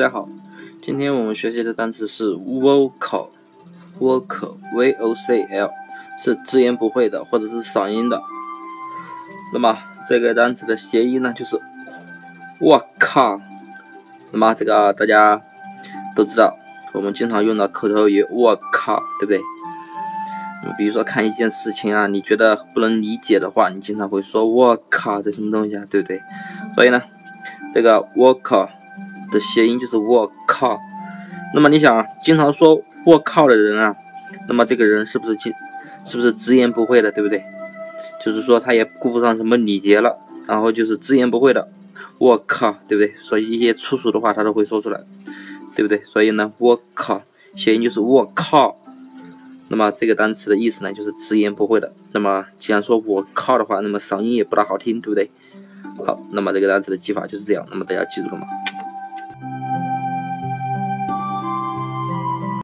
大家好，今天我们学习的单词是 vocal，vocal，v o c l，是直言不讳的或者是嗓音的。那么这个单词的谐音呢，就是我靠。那么这个大家都知道，我们经常用的口头语我靠，对不对？比如说看一件事情啊，你觉得不能理解的话，你经常会说我靠，这什么东西啊，对不对？所以呢，这个我靠。的谐音就是我靠，那么你想，经常说我靠的人啊，那么这个人是不是经，是不是直言不讳的，对不对？就是说他也顾不上什么礼节了，然后就是直言不讳的，我靠，对不对？所以一些粗俗的话他都会说出来，对不对？所以呢，我靠，谐音就是我靠，那么这个单词的意思呢，就是直言不讳的。那么既然说我靠的话，那么嗓音也不大好听，对不对？好，那么这个单词的记法就是这样，那么大家记住了吗？